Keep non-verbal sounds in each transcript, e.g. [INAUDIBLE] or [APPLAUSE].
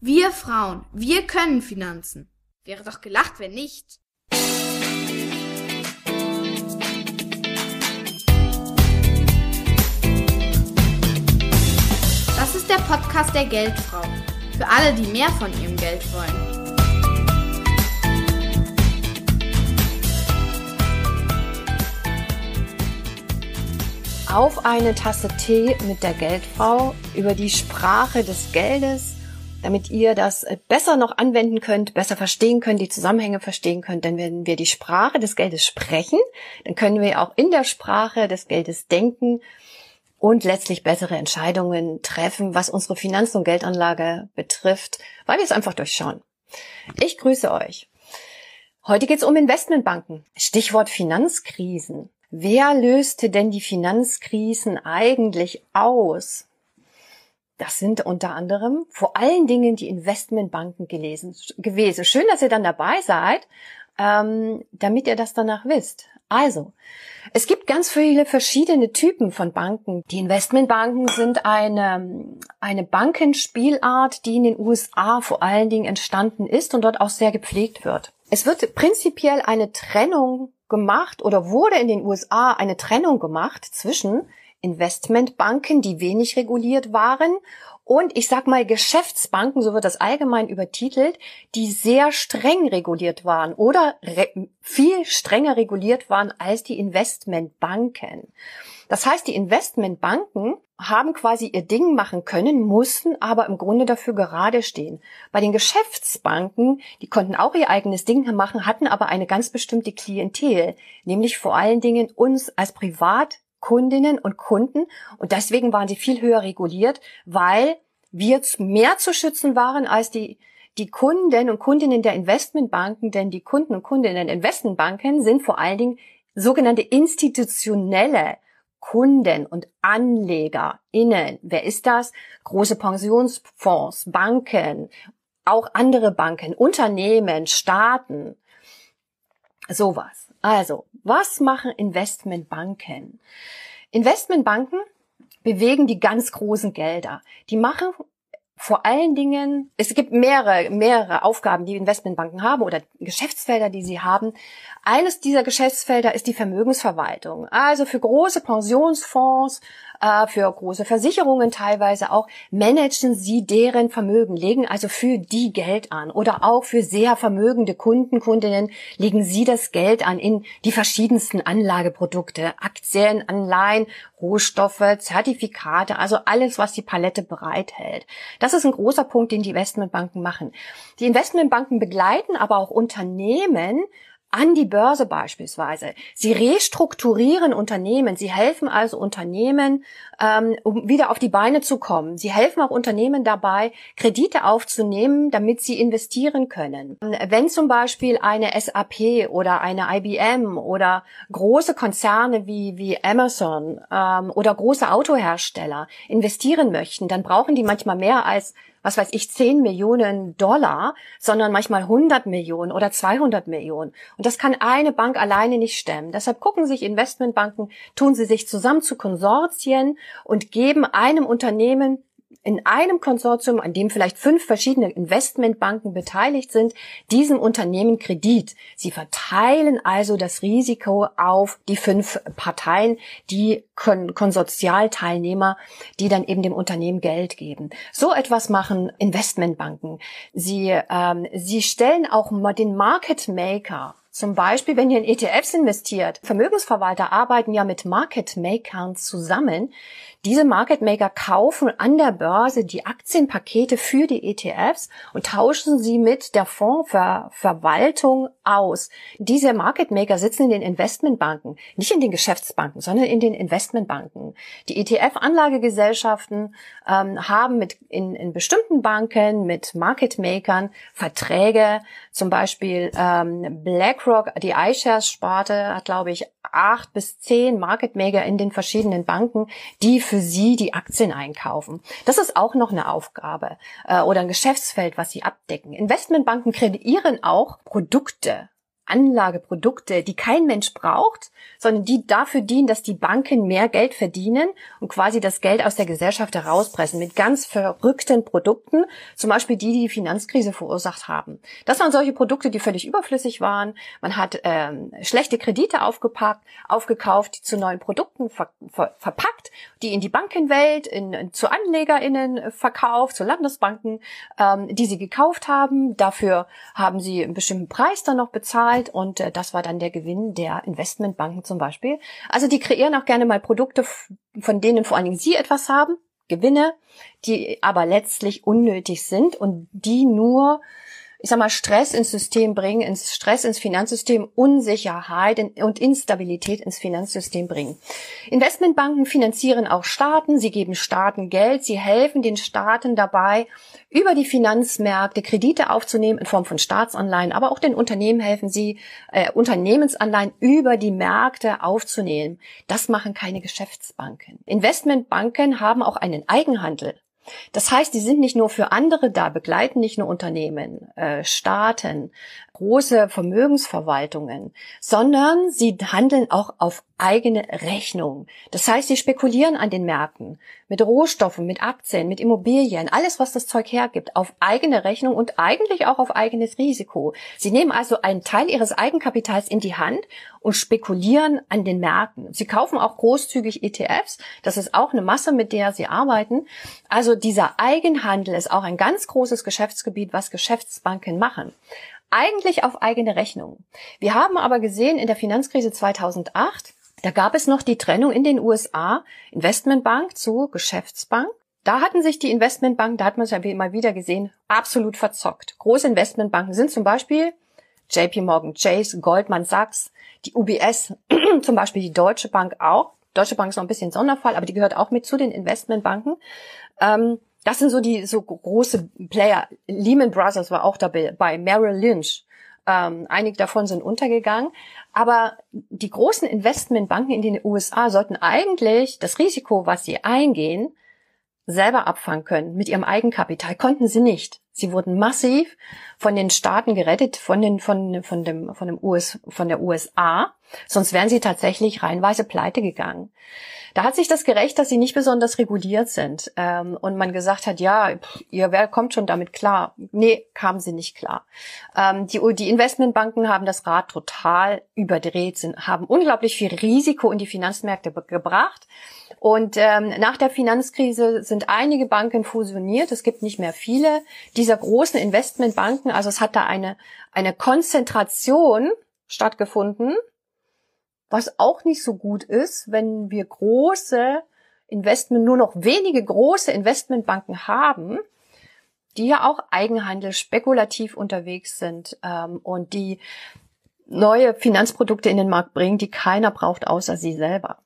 Wir Frauen, wir können Finanzen. Wäre doch gelacht, wenn nicht. Das ist der Podcast der Geldfrau. Für alle, die mehr von ihrem Geld wollen. Auf eine Tasse Tee mit der Geldfrau über die Sprache des Geldes damit ihr das äh, besser noch anwenden könnt, besser verstehen könnt, die Zusammenhänge verstehen könnt. Denn wenn wir die Sprache des Geldes sprechen, dann können wir auch in der Sprache des Geldes denken und letztlich bessere Entscheidungen treffen, was unsere Finanzen und Geldanlage betrifft, weil wir es einfach durchschauen. Ich grüße euch. Heute geht es um Investmentbanken. Stichwort Finanzkrisen. Wer löste denn die Finanzkrisen eigentlich aus? Das sind unter anderem vor allen Dingen die Investmentbanken gelesen, gewesen. Schön, dass ihr dann dabei seid, ähm, damit ihr das danach wisst. Also, es gibt ganz viele verschiedene Typen von Banken. Die Investmentbanken sind eine, eine Bankenspielart, die in den USA vor allen Dingen entstanden ist und dort auch sehr gepflegt wird. Es wird prinzipiell eine Trennung gemacht oder wurde in den USA eine Trennung gemacht zwischen Investmentbanken, die wenig reguliert waren und ich sag mal Geschäftsbanken, so wird das allgemein übertitelt, die sehr streng reguliert waren oder viel strenger reguliert waren als die Investmentbanken. Das heißt, die Investmentbanken haben quasi ihr Ding machen können, mussten aber im Grunde dafür gerade stehen. Bei den Geschäftsbanken, die konnten auch ihr eigenes Ding machen, hatten aber eine ganz bestimmte Klientel, nämlich vor allen Dingen uns als Privat Kundinnen und Kunden und deswegen waren sie viel höher reguliert, weil wir mehr zu schützen waren als die die Kunden und Kundinnen der Investmentbanken, denn die Kunden und Kundinnen der Investmentbanken sind vor allen Dingen sogenannte institutionelle Kunden und AnlegerInnen. Wer ist das? Große Pensionsfonds, Banken, auch andere Banken, Unternehmen, Staaten. Sowas. Also, was machen Investmentbanken? Investmentbanken bewegen die ganz großen Gelder. Die machen vor allen Dingen, es gibt mehrere, mehrere Aufgaben, die Investmentbanken haben oder Geschäftsfelder, die sie haben. Eines dieser Geschäftsfelder ist die Vermögensverwaltung. Also für große Pensionsfonds, für große Versicherungen teilweise auch, managen sie deren Vermögen, legen also für die Geld an. Oder auch für sehr vermögende Kunden, Kundinnen legen sie das Geld an in die verschiedensten Anlageprodukte, Aktien, Anleihen, Rohstoffe, Zertifikate, also alles, was die Palette bereithält. Das ist ein großer Punkt, den die Investmentbanken machen. Die Investmentbanken begleiten aber auch Unternehmen an die Börse beispielsweise. Sie restrukturieren Unternehmen. Sie helfen also Unternehmen, ähm, um wieder auf die Beine zu kommen. Sie helfen auch Unternehmen dabei, Kredite aufzunehmen, damit sie investieren können. Wenn zum Beispiel eine SAP oder eine IBM oder große Konzerne wie, wie Amazon ähm, oder große Autohersteller investieren möchten, dann brauchen die manchmal mehr als was weiß ich, 10 Millionen Dollar, sondern manchmal 100 Millionen oder 200 Millionen. Und das kann eine Bank alleine nicht stemmen. Deshalb gucken sich Investmentbanken, tun sie sich zusammen zu Konsortien und geben einem Unternehmen in einem Konsortium, an dem vielleicht fünf verschiedene Investmentbanken beteiligt sind, diesem Unternehmen Kredit. Sie verteilen also das Risiko auf die fünf Parteien, die Kon Konsortialteilnehmer, die dann eben dem Unternehmen Geld geben. So etwas machen Investmentbanken. Sie, ähm, sie stellen auch den Market Maker zum Beispiel, wenn ihr in ETFs investiert. Vermögensverwalter arbeiten ja mit Market Makern zusammen, diese Market Maker kaufen an der Börse die Aktienpakete für die ETFs und tauschen sie mit der Fondsverwaltung aus. Diese Market Maker sitzen in den Investmentbanken, nicht in den Geschäftsbanken, sondern in den Investmentbanken. Die ETF-Anlagegesellschaften ähm, haben mit in, in bestimmten Banken mit Market Makern Verträge, zum Beispiel ähm, BlackRock, die iShares-Sparte hat, glaube ich, acht bis zehn Market Maker in den verschiedenen Banken, die für Sie die Aktien einkaufen. Das ist auch noch eine Aufgabe äh, oder ein Geschäftsfeld, was Sie abdecken. Investmentbanken kreieren auch Produkte Anlageprodukte, die kein Mensch braucht, sondern die dafür dienen, dass die Banken mehr Geld verdienen und quasi das Geld aus der Gesellschaft herauspressen mit ganz verrückten Produkten, zum Beispiel die, die die Finanzkrise verursacht haben. Das waren solche Produkte, die völlig überflüssig waren. Man hat ähm, schlechte Kredite aufgepackt, aufgekauft, die zu neuen Produkten ver ver verpackt, die in die Bankenwelt, in, in, zu AnlegerInnen verkauft, zu Landesbanken, ähm, die sie gekauft haben. Dafür haben sie einen bestimmten Preis dann noch bezahlt und äh, das war dann der Gewinn der Investmentbanken zum Beispiel. Also die kreieren auch gerne mal Produkte, von denen vor allen Dingen sie etwas haben, Gewinne, die aber letztlich unnötig sind und die nur ich sag mal, Stress ins System bringen, ins Stress ins Finanzsystem, Unsicherheit und Instabilität ins Finanzsystem bringen. Investmentbanken finanzieren auch Staaten, sie geben Staaten Geld, sie helfen den Staaten dabei, über die Finanzmärkte Kredite aufzunehmen in Form von Staatsanleihen, aber auch den Unternehmen helfen sie, äh, Unternehmensanleihen über die Märkte aufzunehmen. Das machen keine Geschäftsbanken. Investmentbanken haben auch einen Eigenhandel. Das heißt, die sind nicht nur für andere da, begleiten nicht nur Unternehmen, äh, Staaten, große Vermögensverwaltungen, sondern sie handeln auch auf eigene Rechnung. Das heißt, sie spekulieren an den Märkten mit Rohstoffen, mit Aktien, mit Immobilien, alles, was das Zeug hergibt, auf eigene Rechnung und eigentlich auch auf eigenes Risiko. Sie nehmen also einen Teil ihres Eigenkapitals in die Hand und spekulieren an den Märkten. Sie kaufen auch großzügig ETFs. Das ist auch eine Masse, mit der sie arbeiten. Also dieser Eigenhandel ist auch ein ganz großes Geschäftsgebiet, was Geschäftsbanken machen eigentlich auf eigene Rechnung. Wir haben aber gesehen in der Finanzkrise 2008, da gab es noch die Trennung in den USA, Investmentbank zu Geschäftsbank. Da hatten sich die Investmentbanken, da hat man es ja mal wieder gesehen, absolut verzockt. Große Investmentbanken sind zum Beispiel JP Morgan Chase, Goldman Sachs, die UBS, [CLEARS THROAT] zum Beispiel die Deutsche Bank auch. Deutsche Bank ist noch ein bisschen Sonderfall, aber die gehört auch mit zu den Investmentbanken. Ähm, das sind so die so große Player. Lehman Brothers war auch dabei, bei Merrill Lynch. Ähm, einige davon sind untergegangen. Aber die großen Investmentbanken in den USA sollten eigentlich das Risiko, was sie eingehen, selber abfangen können mit ihrem Eigenkapital. Konnten sie nicht. Sie wurden massiv von den Staaten gerettet, von den, von, von dem, von dem US, von der USA. Sonst wären sie tatsächlich reinweise pleite gegangen. Da hat sich das gerecht, dass sie nicht besonders reguliert sind ähm, und man gesagt hat, ja, ihr wer kommt schon damit klar. Nee, kamen sie nicht klar. Ähm, die, die Investmentbanken haben das Rad total überdreht, sind, haben unglaublich viel Risiko in die Finanzmärkte gebracht. Und ähm, nach der Finanzkrise sind einige Banken fusioniert. Es gibt nicht mehr viele dieser großen Investmentbanken. Also es hat da eine, eine Konzentration stattgefunden was auch nicht so gut ist, wenn wir große Investment, nur noch wenige große Investmentbanken haben, die ja auch Eigenhandel spekulativ unterwegs sind ähm, und die neue Finanzprodukte in den Markt bringen, die keiner braucht außer sie selber.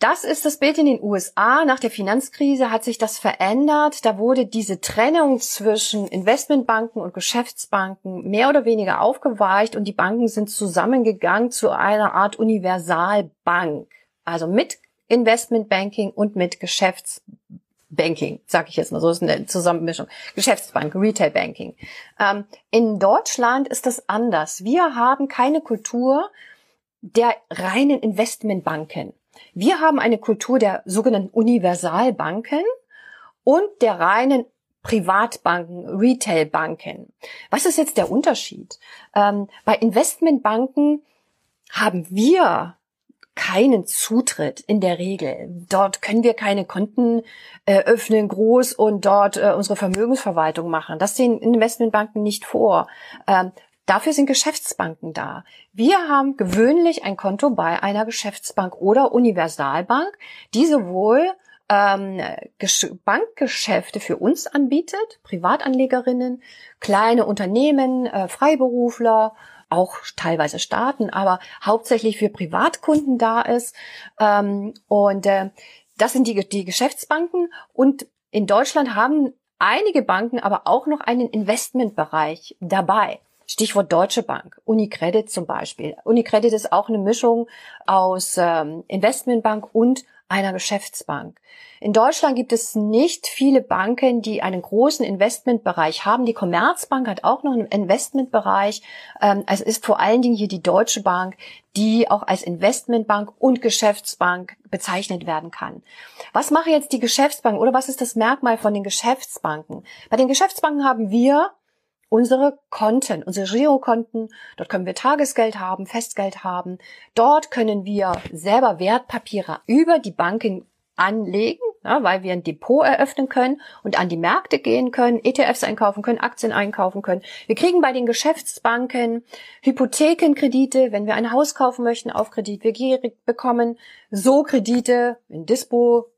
Das ist das Bild in den USA. Nach der Finanzkrise hat sich das verändert. Da wurde diese Trennung zwischen Investmentbanken und Geschäftsbanken mehr oder weniger aufgeweicht und die Banken sind zusammengegangen zu einer Art Universalbank. Also mit Investmentbanking und mit Geschäftsbanking, sage ich jetzt mal so, ist eine Zusammenmischung. Geschäftsbank, Retailbanking. Ähm, in Deutschland ist das anders. Wir haben keine Kultur der reinen Investmentbanken. Wir haben eine Kultur der sogenannten Universalbanken und der reinen Privatbanken, Retailbanken. Was ist jetzt der Unterschied? Ähm, bei Investmentbanken haben wir keinen Zutritt in der Regel. Dort können wir keine Konten äh, öffnen, groß und dort äh, unsere Vermögensverwaltung machen. Das sehen Investmentbanken nicht vor. Ähm, Dafür sind Geschäftsbanken da. Wir haben gewöhnlich ein Konto bei einer Geschäftsbank oder Universalbank, die sowohl ähm, Bankgeschäfte für uns anbietet, Privatanlegerinnen, kleine Unternehmen, äh, Freiberufler, auch teilweise Staaten, aber hauptsächlich für Privatkunden da ist. Ähm, und äh, das sind die, die Geschäftsbanken. Und in Deutschland haben einige Banken aber auch noch einen Investmentbereich dabei. Stichwort Deutsche Bank, Unicredit zum Beispiel. Unicredit ist auch eine Mischung aus ähm, Investmentbank und einer Geschäftsbank. In Deutschland gibt es nicht viele Banken, die einen großen Investmentbereich haben. Die Commerzbank hat auch noch einen Investmentbereich. Ähm, es ist vor allen Dingen hier die Deutsche Bank, die auch als Investmentbank und Geschäftsbank bezeichnet werden kann. Was mache jetzt die Geschäftsbank oder was ist das Merkmal von den Geschäftsbanken? Bei den Geschäftsbanken haben wir unsere Konten, unsere Girokonten. Dort können wir Tagesgeld haben, Festgeld haben. Dort können wir selber Wertpapiere über die Banken anlegen, ja, weil wir ein Depot eröffnen können und an die Märkte gehen können, ETFs einkaufen können, Aktien einkaufen können. Wir kriegen bei den Geschäftsbanken Hypothekenkredite, wenn wir ein Haus kaufen möchten auf Kredit. Wir bekommen so Kredite in Dispo,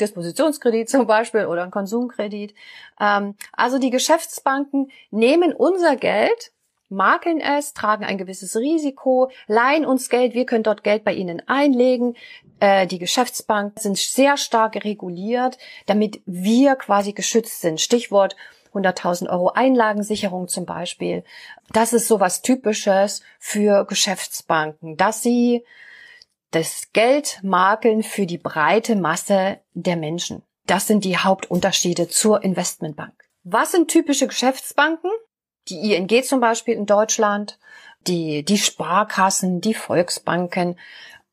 Dispositionskredit zum Beispiel oder ein Konsumkredit. Ähm, also die Geschäftsbanken nehmen unser Geld, makeln es, tragen ein gewisses Risiko, leihen uns Geld, wir können dort Geld bei ihnen einlegen. Äh, die Geschäftsbanken sind sehr stark reguliert, damit wir quasi geschützt sind. Stichwort 100.000 Euro Einlagensicherung zum Beispiel. Das ist sowas Typisches für Geschäftsbanken, dass sie das Geld makeln für die breite Masse der Menschen. Das sind die Hauptunterschiede zur Investmentbank. Was sind typische Geschäftsbanken? Die ING zum Beispiel in Deutschland, die, die Sparkassen, die Volksbanken,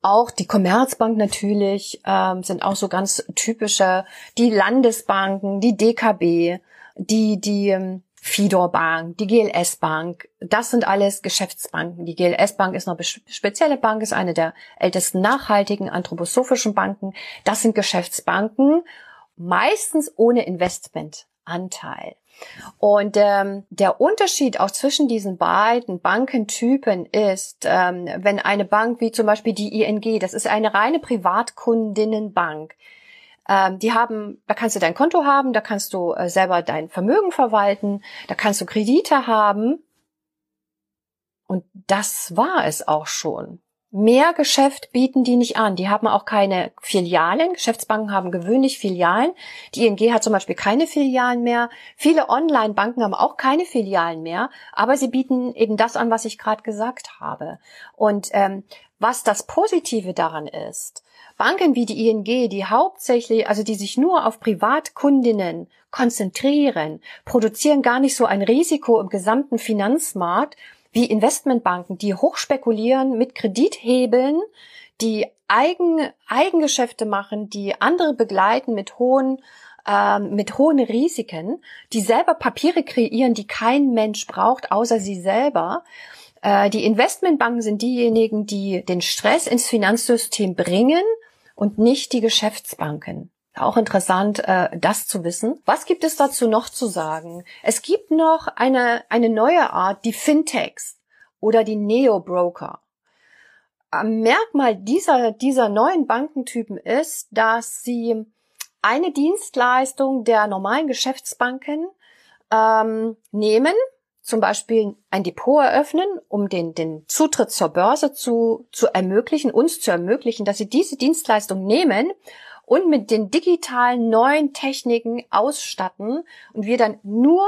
auch die Commerzbank natürlich ähm, sind auch so ganz typische, die Landesbanken, die DKB, die, die ähm, Fidor Bank, die GLS Bank, das sind alles Geschäftsbanken. Die GLS Bank ist eine spezielle Bank, ist eine der ältesten nachhaltigen anthroposophischen Banken. Das sind Geschäftsbanken, meistens ohne Investmentanteil. Und ähm, der Unterschied auch zwischen diesen beiden Bankentypen ist, ähm, wenn eine Bank wie zum Beispiel die ING, das ist eine reine Privatkundinnenbank, ähm, die haben, da kannst du dein Konto haben, da kannst du äh, selber dein Vermögen verwalten, da kannst du Kredite haben. Und das war es auch schon. Mehr Geschäft bieten die nicht an. Die haben auch keine Filialen. Geschäftsbanken haben gewöhnlich Filialen. Die ING hat zum Beispiel keine Filialen mehr. Viele Online-Banken haben auch keine Filialen mehr. Aber sie bieten eben das an, was ich gerade gesagt habe. Und ähm, was das Positive daran ist, Banken wie die ING, die hauptsächlich, also die sich nur auf Privatkundinnen konzentrieren, produzieren gar nicht so ein Risiko im gesamten Finanzmarkt wie Investmentbanken, die hochspekulieren mit Kredithebeln, die Eigen, Eigengeschäfte machen, die andere begleiten mit hohen ähm, mit hohen Risiken, die selber Papiere kreieren, die kein Mensch braucht, außer sie selber. Äh, die Investmentbanken sind diejenigen, die den Stress ins Finanzsystem bringen und nicht die Geschäftsbanken. Auch interessant, äh, das zu wissen. Was gibt es dazu noch zu sagen? Es gibt noch eine, eine neue Art, die Fintechs oder die Neo-Broker. Merkmal dieser, dieser neuen Bankentypen ist, dass sie eine Dienstleistung der normalen Geschäftsbanken ähm, nehmen, zum Beispiel ein Depot eröffnen, um den, den Zutritt zur Börse zu, zu ermöglichen, uns zu ermöglichen, dass sie diese Dienstleistung nehmen und mit den digitalen neuen Techniken ausstatten und wir dann nur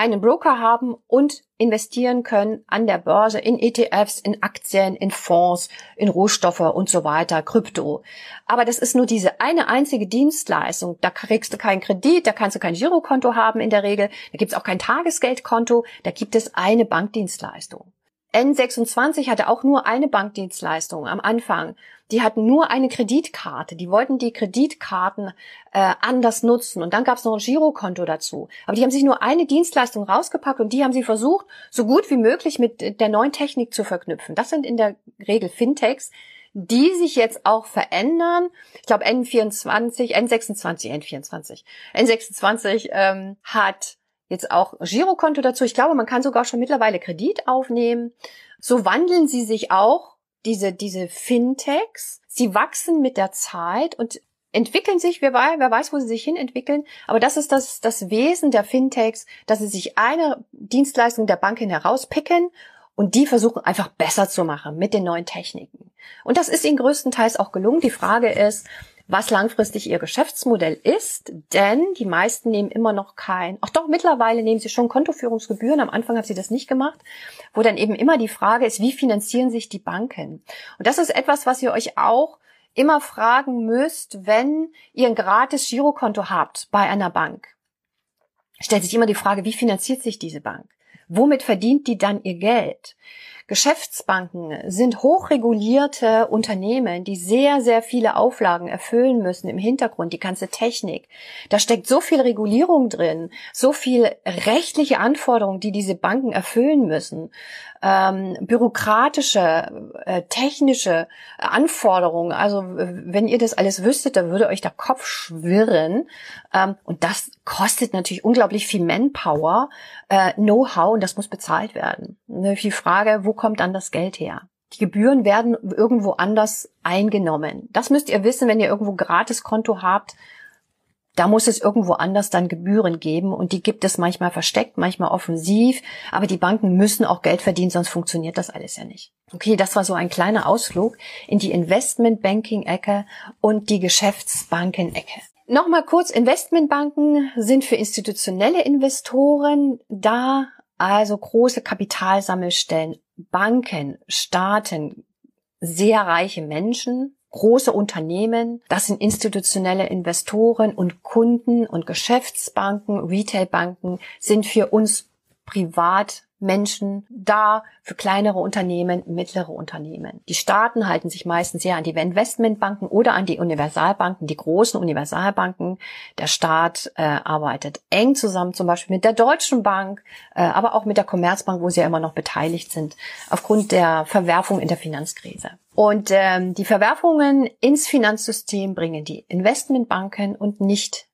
einen Broker haben und investieren können an der Börse in ETFs, in Aktien, in Fonds, in Rohstoffe und so weiter, Krypto. Aber das ist nur diese eine einzige Dienstleistung. Da kriegst du keinen Kredit, da kannst du kein Girokonto haben in der Regel, da gibt es auch kein Tagesgeldkonto, da gibt es eine Bankdienstleistung. N26 hatte auch nur eine Bankdienstleistung am Anfang. Die hatten nur eine Kreditkarte. Die wollten die Kreditkarten äh, anders nutzen. Und dann gab es noch ein Girokonto dazu. Aber die haben sich nur eine Dienstleistung rausgepackt und die haben sie versucht, so gut wie möglich mit der neuen Technik zu verknüpfen. Das sind in der Regel Fintechs, die sich jetzt auch verändern. Ich glaube N24, N26, N24, N26 ähm, hat jetzt auch Girokonto dazu. Ich glaube, man kann sogar schon mittlerweile Kredit aufnehmen. So wandeln sie sich auch, diese, diese Fintechs. Sie wachsen mit der Zeit und entwickeln sich, wer weiß, wo sie sich hin entwickeln. Aber das ist das, das Wesen der Fintechs, dass sie sich eine Dienstleistung der Banken herauspicken und die versuchen einfach besser zu machen mit den neuen Techniken. Und das ist ihnen größtenteils auch gelungen. Die Frage ist, was langfristig ihr Geschäftsmodell ist, denn die meisten nehmen immer noch kein, auch doch mittlerweile nehmen sie schon Kontoführungsgebühren, am Anfang haben sie das nicht gemacht, wo dann eben immer die Frage ist, wie finanzieren sich die Banken? Und das ist etwas, was ihr euch auch immer fragen müsst, wenn ihr ein gratis Girokonto habt bei einer Bank, stellt sich immer die Frage, wie finanziert sich diese Bank? Womit verdient die dann ihr Geld? Geschäftsbanken sind hochregulierte Unternehmen, die sehr, sehr viele Auflagen erfüllen müssen im Hintergrund, die ganze Technik. Da steckt so viel Regulierung drin, so viel rechtliche Anforderungen, die diese Banken erfüllen müssen ähm, bürokratische, äh, technische Anforderungen. Also wenn ihr das alles wüsstet, dann würde euch der Kopf schwirren. Ähm, und das kostet natürlich unglaublich viel Manpower, äh, Know-how und das muss bezahlt werden. Die Frage, wo kommt dann das Geld her? Die Gebühren werden irgendwo anders eingenommen. Das müsst ihr wissen, wenn ihr irgendwo gratis Konto habt da muss es irgendwo anders dann Gebühren geben und die gibt es manchmal versteckt, manchmal offensiv, aber die Banken müssen auch Geld verdienen, sonst funktioniert das alles ja nicht. Okay, das war so ein kleiner Ausflug in die Investmentbanking-Ecke und die Geschäftsbanken-Ecke. Nochmal kurz, Investmentbanken sind für institutionelle Investoren da, also große Kapitalsammelstellen, Banken, Staaten, sehr reiche Menschen, große Unternehmen, das sind institutionelle Investoren und Kunden und Geschäftsbanken, Retailbanken sind für uns privat Menschen da für kleinere Unternehmen, mittlere Unternehmen. Die Staaten halten sich meistens sehr an die Investmentbanken oder an die Universalbanken, die großen Universalbanken. Der Staat äh, arbeitet eng zusammen, zum Beispiel mit der Deutschen Bank, äh, aber auch mit der Commerzbank, wo sie ja immer noch beteiligt sind, aufgrund der Verwerfung in der Finanzkrise. Und ähm, die Verwerfungen ins Finanzsystem bringen die Investmentbanken und nicht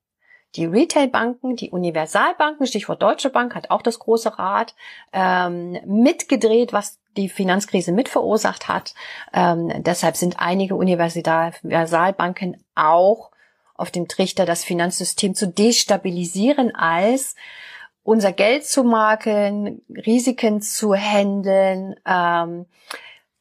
die Retailbanken, die Universalbanken, Stichwort Deutsche Bank, hat auch das große Rad ähm, mitgedreht, was die Finanzkrise mit verursacht hat. Ähm, deshalb sind einige Universalbanken auch auf dem Trichter, das Finanzsystem zu destabilisieren, als unser Geld zu makeln, Risiken zu handeln, ähm,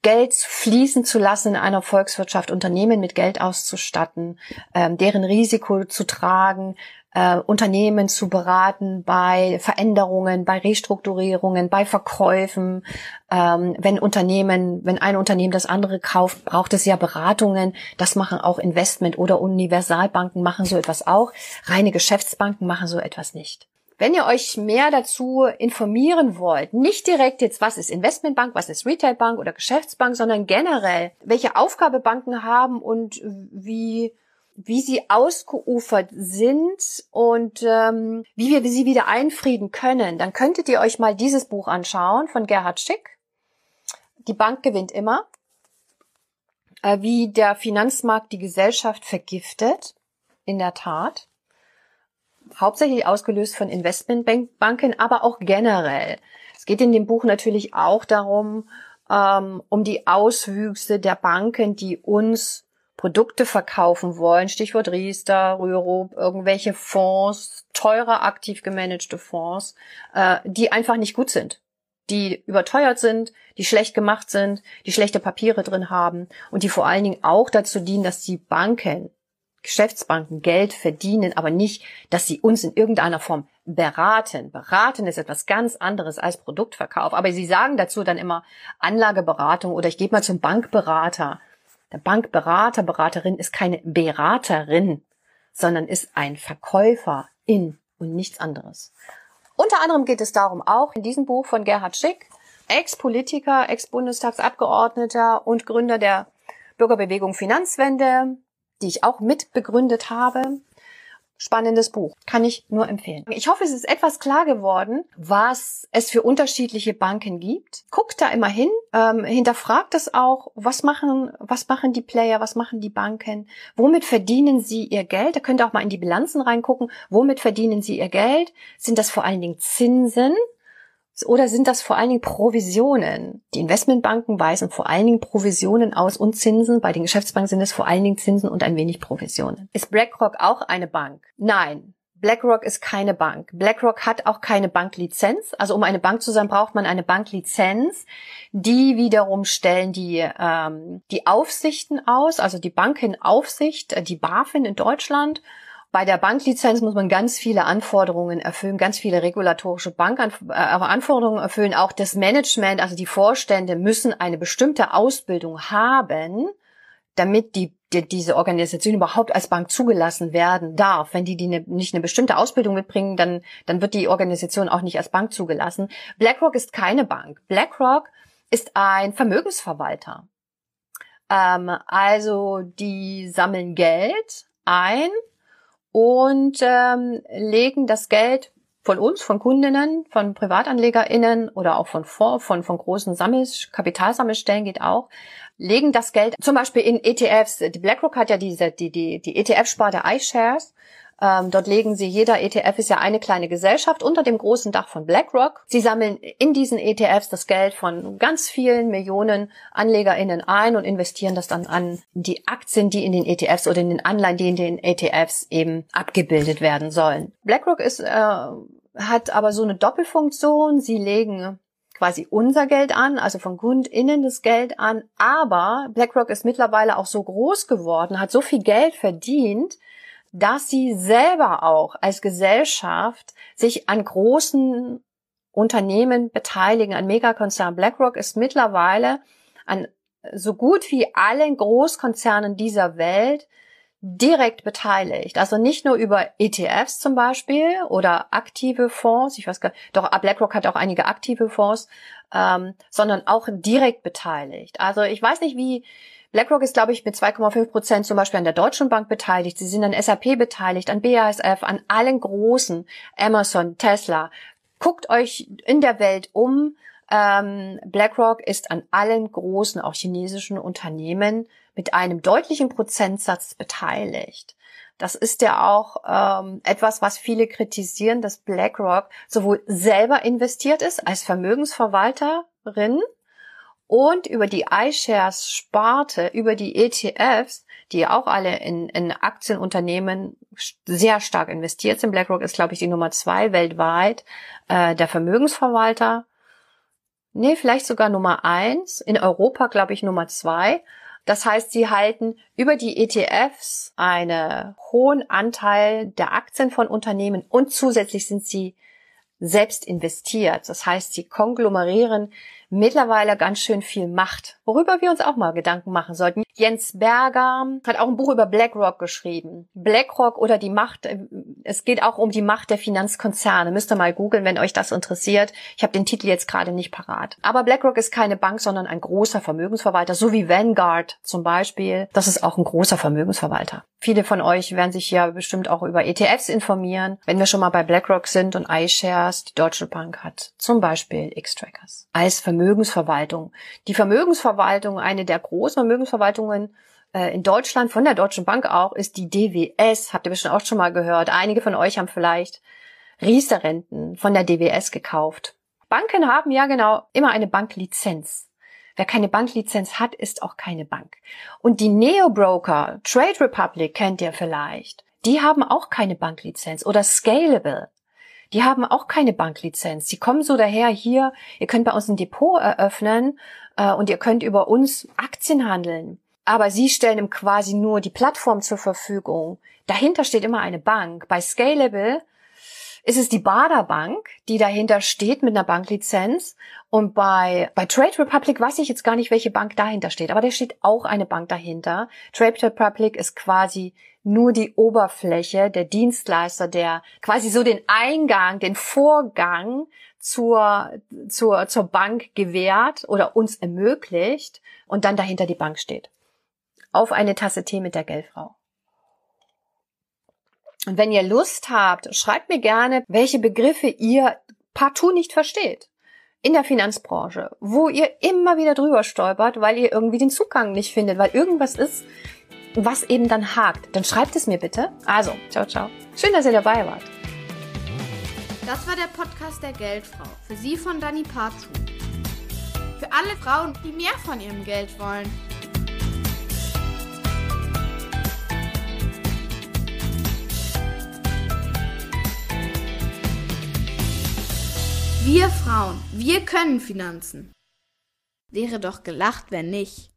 Geld fließen zu lassen in einer Volkswirtschaft, Unternehmen mit Geld auszustatten, ähm, deren Risiko zu tragen, äh, Unternehmen zu beraten bei Veränderungen, bei Restrukturierungen, bei Verkäufen. Ähm, wenn Unternehmen, wenn ein Unternehmen das andere kauft, braucht es ja Beratungen. Das machen auch Investment- oder Universalbanken machen so etwas auch. Reine Geschäftsbanken machen so etwas nicht. Wenn ihr euch mehr dazu informieren wollt, nicht direkt jetzt, was ist Investmentbank, was ist Retailbank oder Geschäftsbank, sondern generell, welche Aufgabe Banken haben und wie wie sie ausgeufert sind und ähm, wie wir sie wieder einfrieden können, dann könntet ihr euch mal dieses Buch anschauen von Gerhard Schick. Die Bank gewinnt immer. Äh, wie der Finanzmarkt die Gesellschaft vergiftet. In der Tat hauptsächlich ausgelöst von Investmentbanken, aber auch generell. Es geht in dem Buch natürlich auch darum, ähm, um die Auswüchse der Banken, die uns Produkte verkaufen wollen, Stichwort Riester, Rürup, irgendwelche Fonds, teure aktiv gemanagte Fonds, äh, die einfach nicht gut sind, die überteuert sind, die schlecht gemacht sind, die schlechte Papiere drin haben und die vor allen Dingen auch dazu dienen, dass die Banken Geschäftsbanken Geld verdienen, aber nicht, dass sie uns in irgendeiner Form beraten. Beraten ist etwas ganz anderes als Produktverkauf. Aber sie sagen dazu dann immer Anlageberatung oder ich gehe mal zum Bankberater. Der Bankberater, Beraterin ist keine Beraterin, sondern ist ein Verkäufer in und nichts anderes. Unter anderem geht es darum auch in diesem Buch von Gerhard Schick, Ex-Politiker, Ex-Bundestagsabgeordneter und Gründer der Bürgerbewegung Finanzwende, die ich auch mitbegründet habe. Spannendes Buch. Kann ich nur empfehlen. Ich hoffe, es ist etwas klar geworden, was es für unterschiedliche Banken gibt. Guckt da immer hin, ähm, hinterfragt es auch, was machen, was machen die Player, was machen die Banken, womit verdienen sie ihr Geld? Da könnt ihr auch mal in die Bilanzen reingucken, womit verdienen sie ihr Geld? Sind das vor allen Dingen Zinsen? Oder sind das vor allen Dingen Provisionen? Die Investmentbanken weisen vor allen Dingen Provisionen aus und Zinsen. Bei den Geschäftsbanken sind es vor allen Dingen Zinsen und ein wenig Provisionen. Ist BlackRock auch eine Bank? Nein. BlackRock ist keine Bank. BlackRock hat auch keine Banklizenz. Also um eine Bank zu sein, braucht man eine Banklizenz. Die wiederum stellen die, ähm, die Aufsichten aus, also die Bankenaufsicht, die BaFin in Deutschland bei der Banklizenz muss man ganz viele Anforderungen erfüllen, ganz viele regulatorische Bankanforderungen äh, erfüllen. Auch das Management, also die Vorstände müssen eine bestimmte Ausbildung haben, damit die die, diese Organisation überhaupt als Bank zugelassen werden darf. Wenn die, die ne, nicht eine bestimmte Ausbildung mitbringen, dann, dann wird die Organisation auch nicht als Bank zugelassen. BlackRock ist keine Bank. BlackRock ist ein Vermögensverwalter. Ähm, also die sammeln Geld ein und ähm, legen das Geld von uns, von Kundinnen, von PrivatanlegerInnen oder auch von Fonds, von, von großen Sammel Kapitalsammelstellen geht auch, legen das Geld zum Beispiel in ETFs. Die BlackRock hat ja diese, die, die, die ETF-Sparte iShares. Ähm, dort legen sie, jeder ETF ist ja eine kleine Gesellschaft unter dem großen Dach von BlackRock. Sie sammeln in diesen ETFs das Geld von ganz vielen Millionen AnlegerInnen ein und investieren das dann an die Aktien, die in den ETFs oder in den Anleihen, die in den ETFs eben abgebildet werden sollen. BlackRock ist, äh, hat aber so eine Doppelfunktion. Sie legen quasi unser Geld an, also von KundInnen das Geld an. Aber BlackRock ist mittlerweile auch so groß geworden, hat so viel Geld verdient, dass sie selber auch als Gesellschaft sich an großen Unternehmen beteiligen. Ein Megakonzern BlackRock ist mittlerweile an so gut wie allen Großkonzernen dieser Welt direkt beteiligt. Also nicht nur über ETFs zum Beispiel oder aktive Fonds, ich weiß gar nicht, doch BlackRock hat auch einige aktive Fonds, ähm, sondern auch direkt beteiligt. Also ich weiß nicht, wie, BlackRock ist, glaube ich, mit 2,5 Prozent zum Beispiel an der Deutschen Bank beteiligt. Sie sind an SAP beteiligt, an BASF, an allen großen, Amazon, Tesla. Guckt euch in der Welt um. Ähm, BlackRock ist an allen großen, auch chinesischen Unternehmen mit einem deutlichen Prozentsatz beteiligt. Das ist ja auch ähm, etwas, was viele kritisieren, dass BlackRock sowohl selber investiert ist als Vermögensverwalterin und über die iShares Sparte, über die ETFs, die auch alle in, in Aktienunternehmen sehr stark investiert sind. BlackRock ist, glaube ich, die Nummer zwei weltweit äh, der Vermögensverwalter. Nee, vielleicht sogar Nummer eins. In Europa, glaube ich, Nummer zwei. Das heißt, sie halten über die ETFs einen hohen Anteil der Aktien von Unternehmen und zusätzlich sind sie selbst investiert. Das heißt, sie konglomerieren mittlerweile ganz schön viel Macht, worüber wir uns auch mal Gedanken machen sollten. Jens Berger hat auch ein Buch über BlackRock geschrieben. BlackRock oder die Macht, äh, es geht auch um die Macht der Finanzkonzerne. Müsst ihr mal googeln, wenn euch das interessiert. Ich habe den Titel jetzt gerade nicht parat. Aber BlackRock ist keine Bank, sondern ein großer Vermögensverwalter, so wie Vanguard zum Beispiel. Das ist auch ein großer Vermögensverwalter. Viele von euch werden sich ja bestimmt auch über ETFs informieren. Wenn wir schon mal bei BlackRock sind und iShares, die Deutsche Bank hat zum Beispiel X-Trackers als Vermögensverwaltung. Die Vermögensverwaltung, eine der großen Vermögensverwaltungen äh, in Deutschland, von der Deutschen Bank auch, ist die DWS. Habt ihr bestimmt auch schon mal gehört. Einige von euch haben vielleicht Riester-Renten von der DWS gekauft. Banken haben ja genau immer eine Banklizenz. Wer keine Banklizenz hat, ist auch keine Bank. Und die Neo-Broker, Trade Republic kennt ihr vielleicht, die haben auch keine Banklizenz oder Scalable. Die haben auch keine Banklizenz. Sie kommen so daher hier, ihr könnt bei uns ein Depot eröffnen äh, und ihr könnt über uns Aktien handeln. Aber sie stellen ihm quasi nur die Plattform zur Verfügung. Dahinter steht immer eine Bank. Bei Scalable ist es die Bader Bank, die dahinter steht mit einer Banklizenz. Und bei, bei Trade Republic weiß ich jetzt gar nicht, welche Bank dahinter steht, aber da steht auch eine Bank dahinter. Trade Republic ist quasi nur die Oberfläche, der Dienstleister, der quasi so den Eingang, den Vorgang zur, zur, zur Bank gewährt oder uns ermöglicht und dann dahinter die Bank steht. Auf eine Tasse Tee mit der Geldfrau. Und wenn ihr Lust habt, schreibt mir gerne, welche Begriffe ihr partout nicht versteht in der Finanzbranche, wo ihr immer wieder drüber stolpert, weil ihr irgendwie den Zugang nicht findet, weil irgendwas ist, was eben dann hakt. Dann schreibt es mir bitte. Also, ciao, ciao. Schön, dass ihr dabei wart. Das war der Podcast der Geldfrau. Für Sie von Dani Parzu. Für alle Frauen, die mehr von ihrem Geld wollen. Wir Frauen, wir können Finanzen. Wäre doch gelacht, wenn nicht.